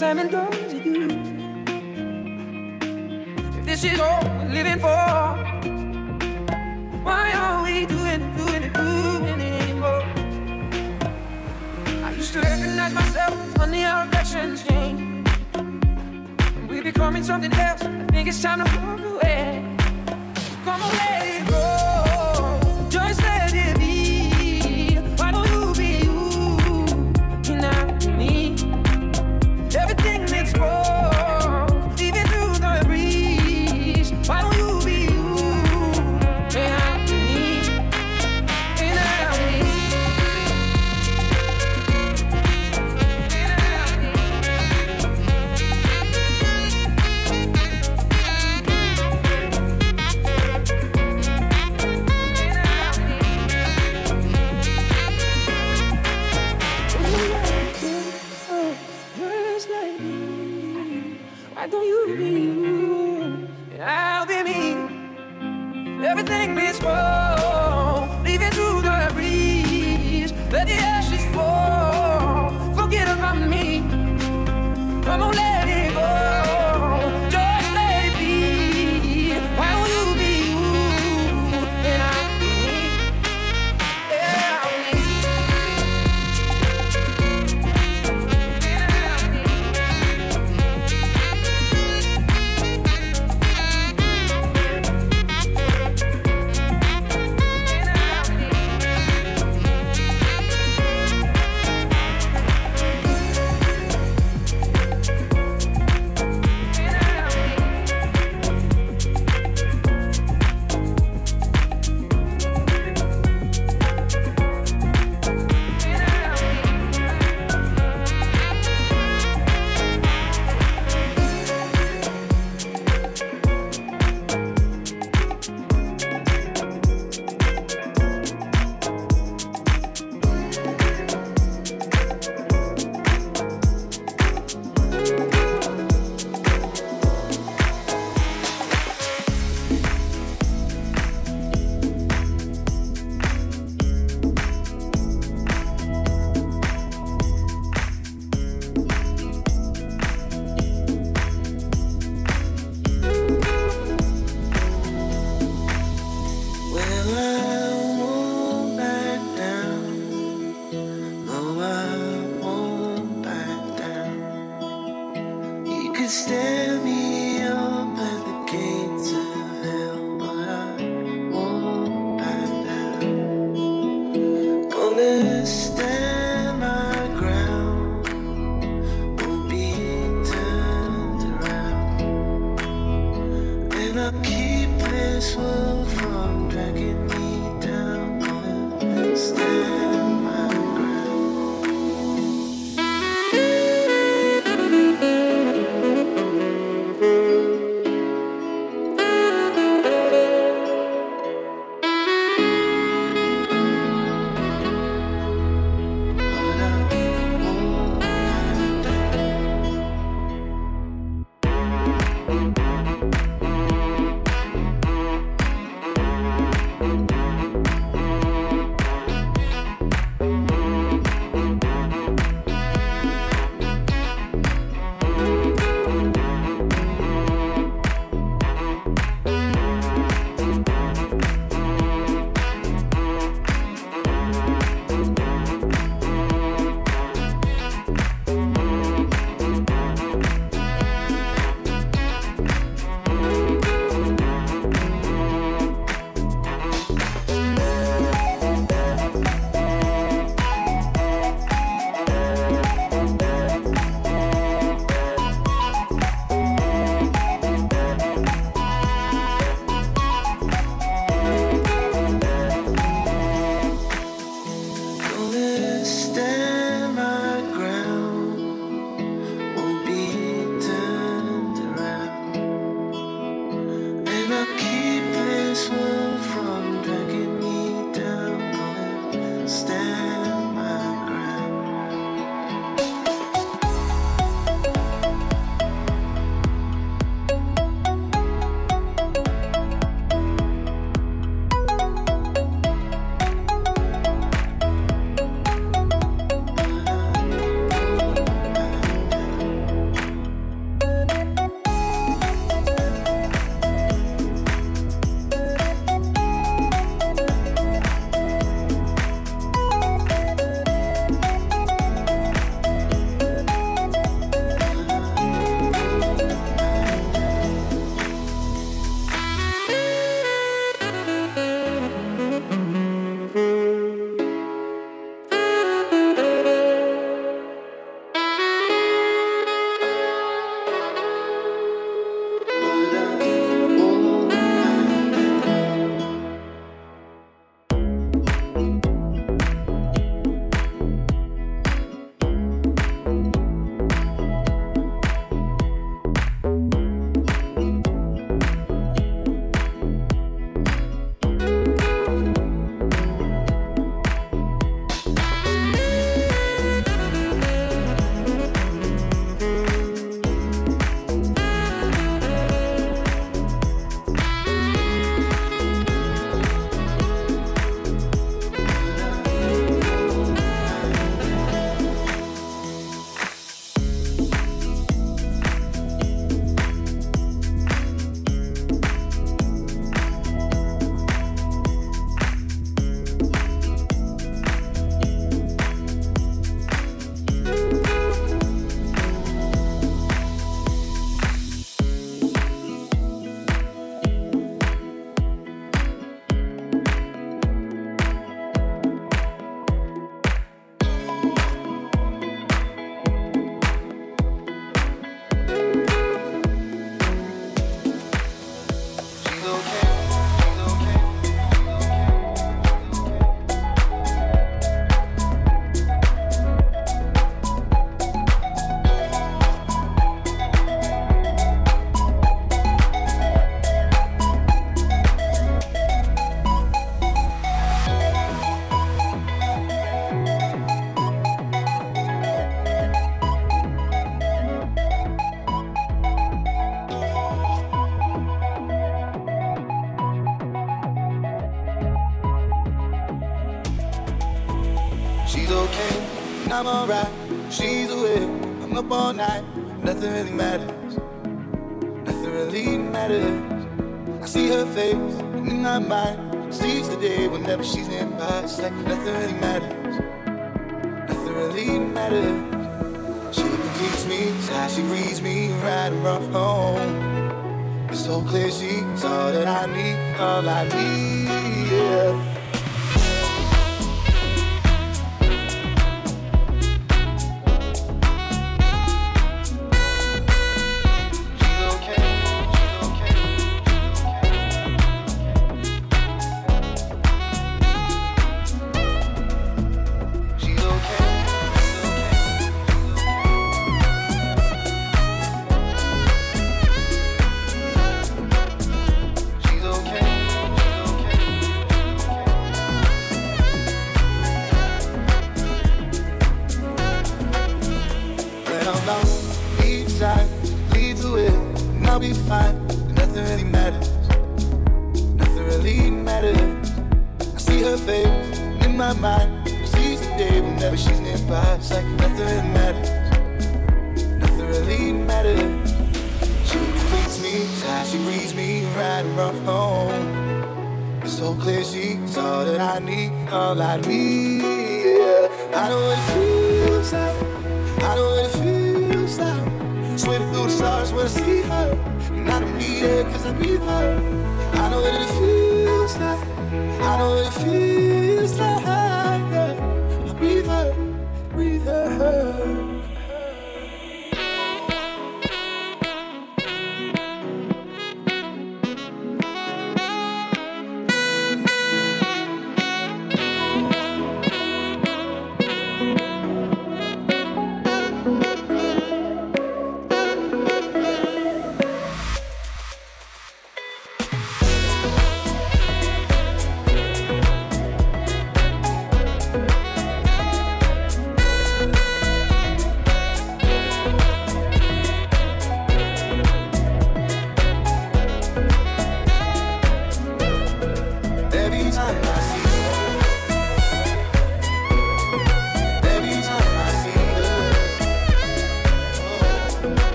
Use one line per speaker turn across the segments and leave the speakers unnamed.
cars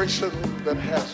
Frustration that has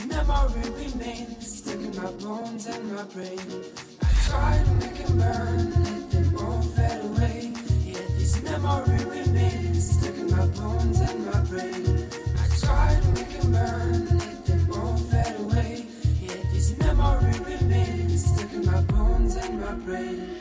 This memory remains stuck in my bones and my brain. I tried to make it burn, let them all fade away. Yet this memory remains stuck in my bones and my brain. I tried to make it burn, let them all fade away. Yet this memory remains stuck in my bones and my brain.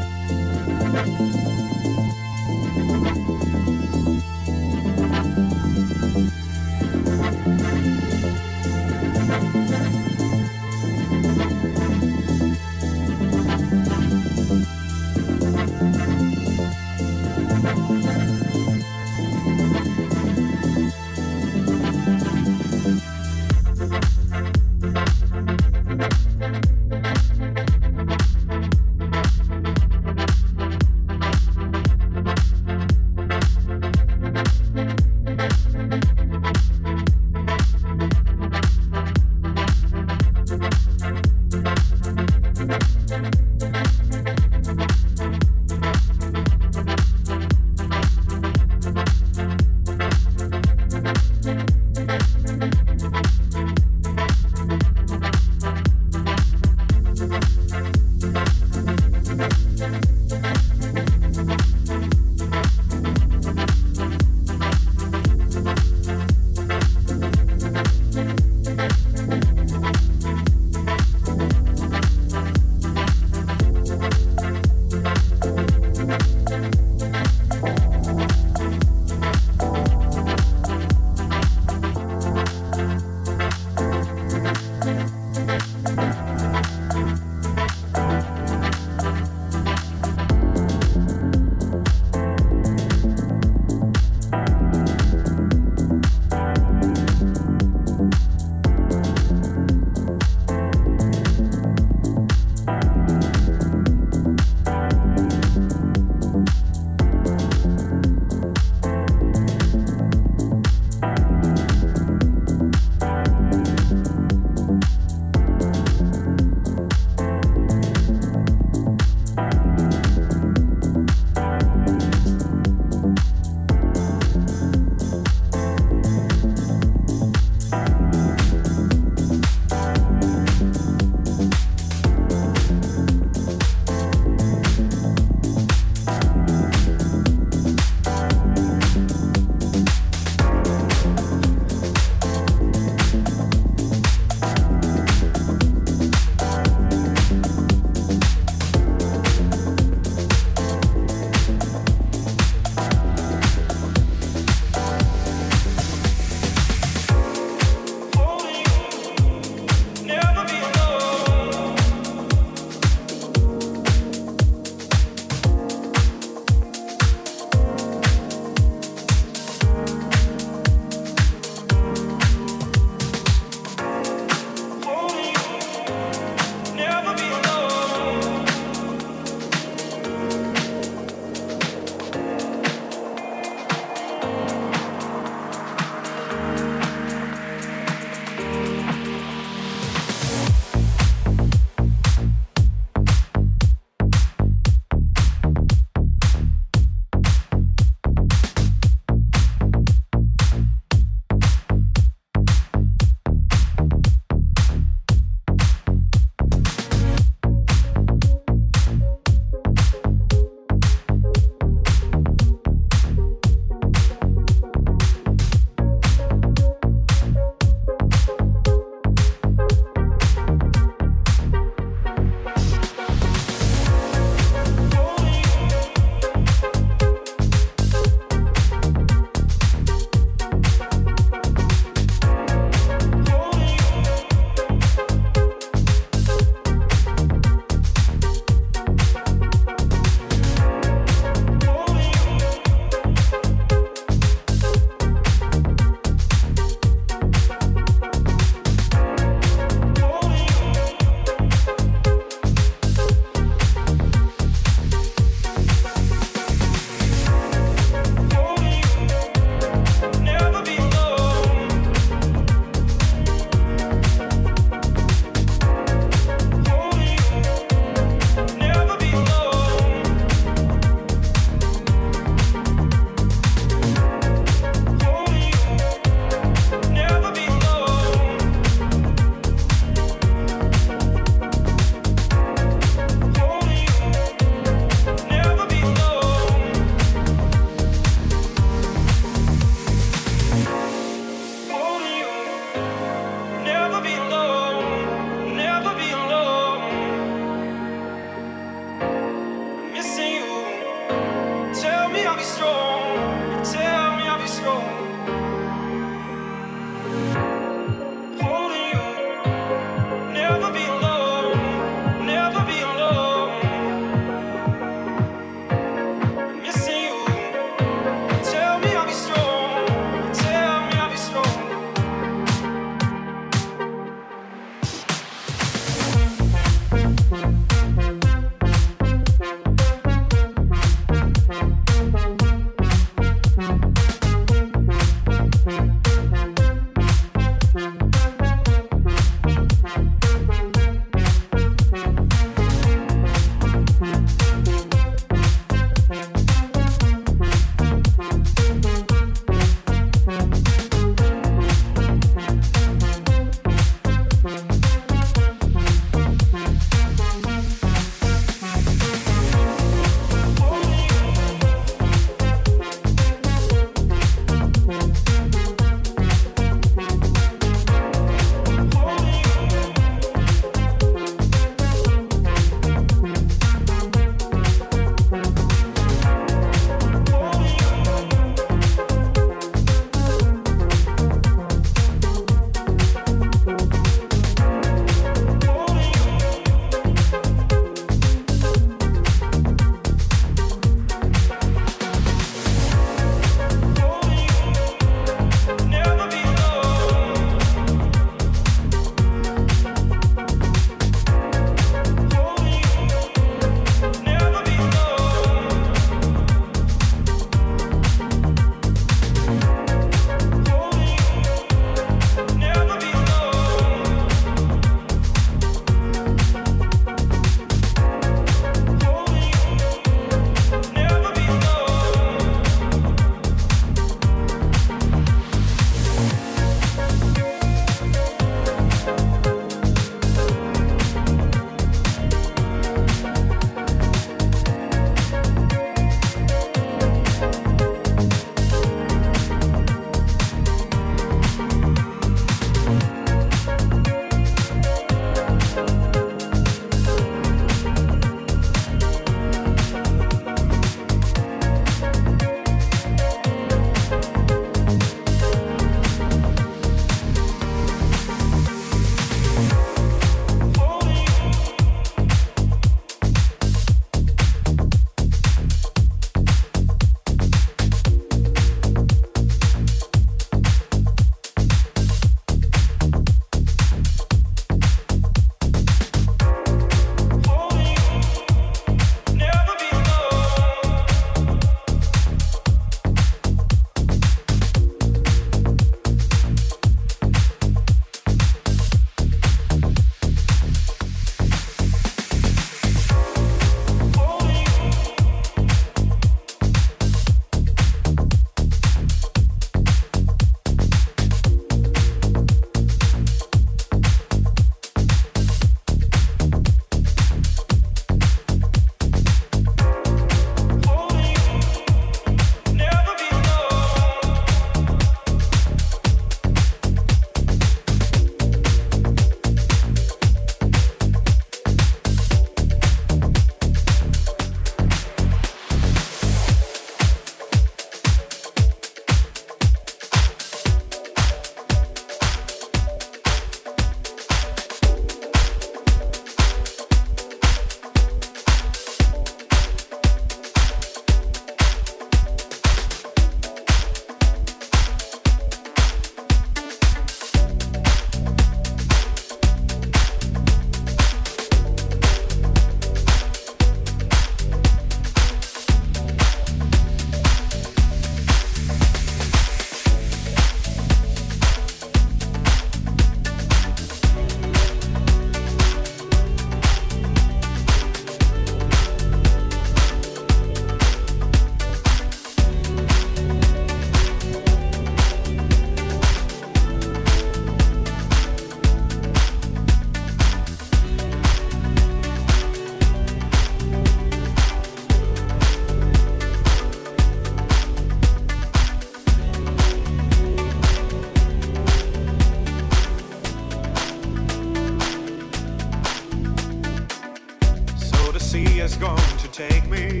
sea is going to take me.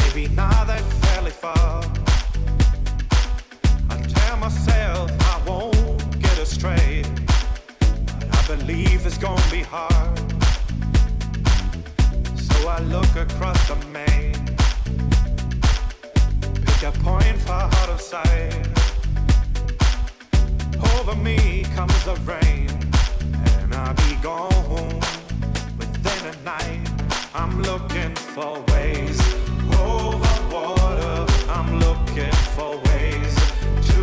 Maybe not that fairly far. I tell myself I won't get astray. But I believe it's gonna be hard. So I look across the main. Pick a point far out of sight. Over me comes the rain, and I'll be gone night. I'm looking for ways over water. I'm looking for ways to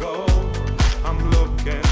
go. I'm looking